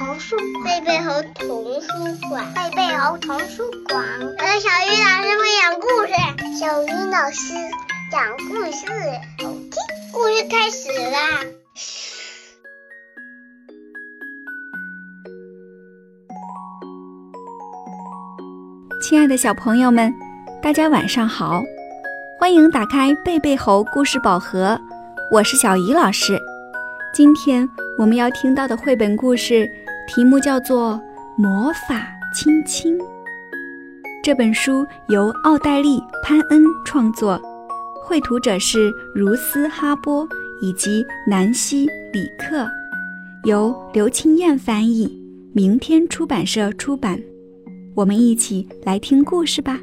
童书贝贝猴童书馆，贝贝猴童书馆。我是小鱼老师会讲故事，小鱼老师讲故事，好听。故事开始啦！亲爱的小朋友们，大家晚上好，欢迎打开贝贝猴故事宝盒，我是小鱼老师。今天我们要听到的绘本故事题目叫做《魔法亲亲》。这本书由奥黛丽·潘恩创作，绘图者是茹斯·哈波以及南希·里克，由刘清燕翻译，明天出版社出版。我们一起来听故事吧。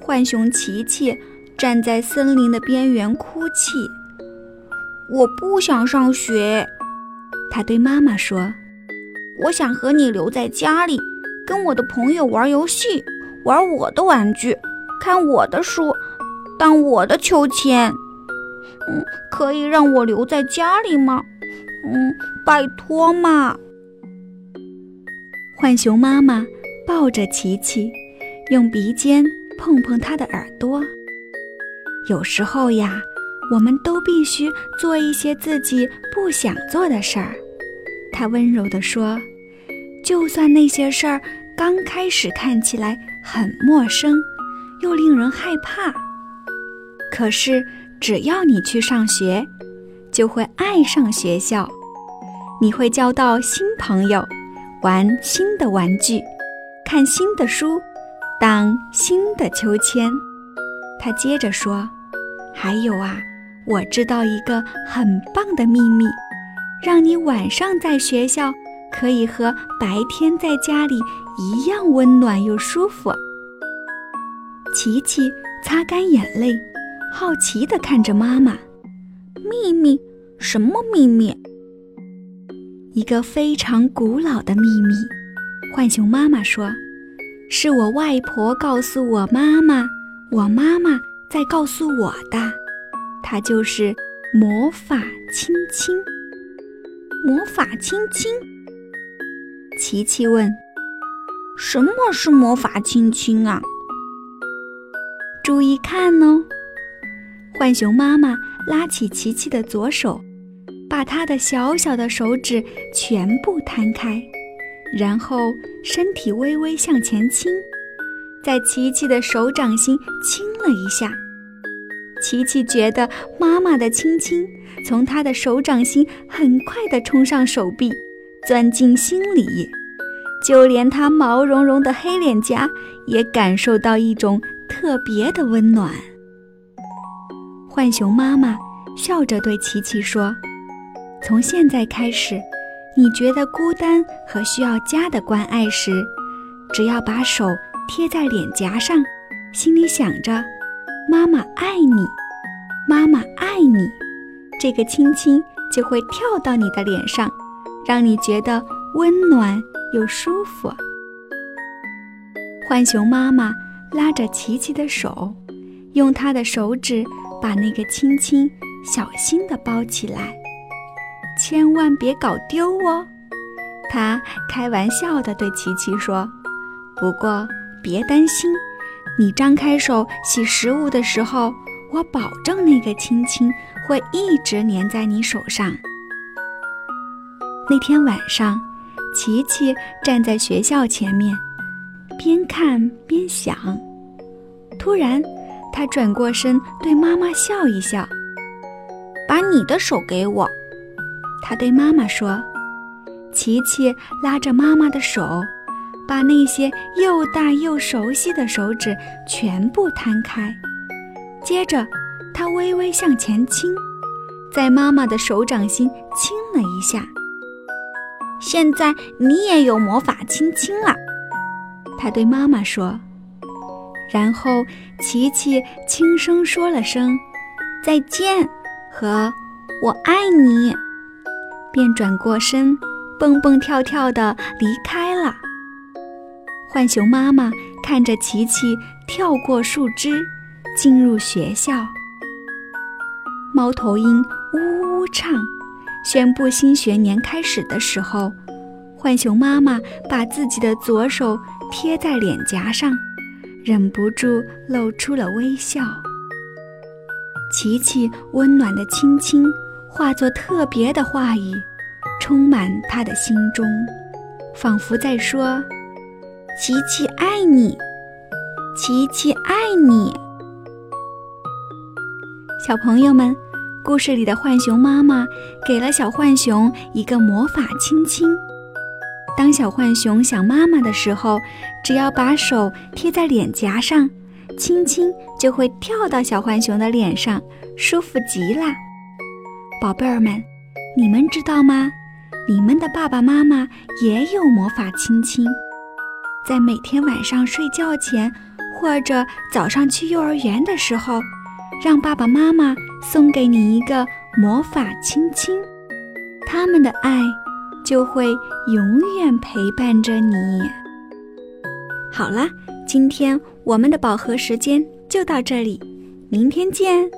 浣熊琪琪站在森林的边缘哭泣。我不想上学，他对妈妈说：“我想和你留在家里，跟我的朋友玩游戏，玩我的玩具，看我的书，荡我的秋千。嗯，可以让我留在家里吗？嗯，拜托嘛。”浣熊妈妈抱着琪琪，用鼻尖碰碰他的耳朵。有时候呀。我们都必须做一些自己不想做的事儿，他温柔地说：“就算那些事儿刚开始看起来很陌生，又令人害怕，可是只要你去上学，就会爱上学校，你会交到新朋友，玩新的玩具，看新的书，荡新的秋千。”他接着说：“还有啊。”我知道一个很棒的秘密，让你晚上在学校可以和白天在家里一样温暖又舒服。琪琪擦干眼泪，好奇地看着妈妈：“秘密？什么秘密？”一个非常古老的秘密。浣熊妈妈说：“是我外婆告诉我妈妈，我妈妈再告诉我的。”它就是魔法亲亲。魔法亲亲。琪琪问：“什么是魔法亲亲啊？”注意看哦！浣熊妈妈拉起琪琪的左手，把她的小小的手指全部摊开，然后身体微微向前倾，在琪琪的手掌心亲了一下。琪琪觉得妈妈的亲亲从她的手掌心很快地冲上手臂，钻进心里，就连她毛茸茸的黑脸颊也感受到一种特别的温暖。浣熊妈妈笑着对琪琪说：“从现在开始，你觉得孤单和需要家的关爱时，只要把手贴在脸颊上，心里想着。”妈妈爱你，妈妈爱你，这个亲亲就会跳到你的脸上，让你觉得温暖又舒服。浣熊妈妈拉着琪琪的手，用她的手指把那个亲亲小心地包起来，千万别搞丢哦。她开玩笑地对琪琪说：“不过别担心。”你张开手洗食物的时候，我保证那个亲亲会一直粘在你手上。那天晚上，琪琪站在学校前面，边看边想。突然，他转过身对妈妈笑一笑：“把你的手给我。”他对妈妈说。琪琪拉着妈妈的手。把那些又大又熟悉的手指全部摊开，接着他微微向前倾，在妈妈的手掌心亲了一下。现在你也有魔法亲亲了，他对妈妈说。然后琪琪轻声说了声“再见”和“我爱你”，便转过身，蹦蹦跳跳地离开了。浣熊妈妈看着琪琪跳过树枝，进入学校。猫头鹰呜呜唱，宣布新学年开始的时候，浣熊妈妈把自己的左手贴在脸颊上，忍不住露出了微笑。琪琪温暖的亲亲化作特别的话语，充满他的心中，仿佛在说：“琪琪爱你，琪琪爱你。”小朋友们，故事里的浣熊妈妈给了小浣熊一个魔法亲亲。当小浣熊想妈妈的时候，只要把手贴在脸颊上，亲亲就会跳到小浣熊的脸上，舒服极了。宝贝儿们，你们知道吗？你们的爸爸妈妈也有魔法亲亲，在每天晚上睡觉前，或者早上去幼儿园的时候。让爸爸妈妈送给你一个魔法亲亲，他们的爱就会永远陪伴着你。好了，今天我们的宝盒时间就到这里，明天见。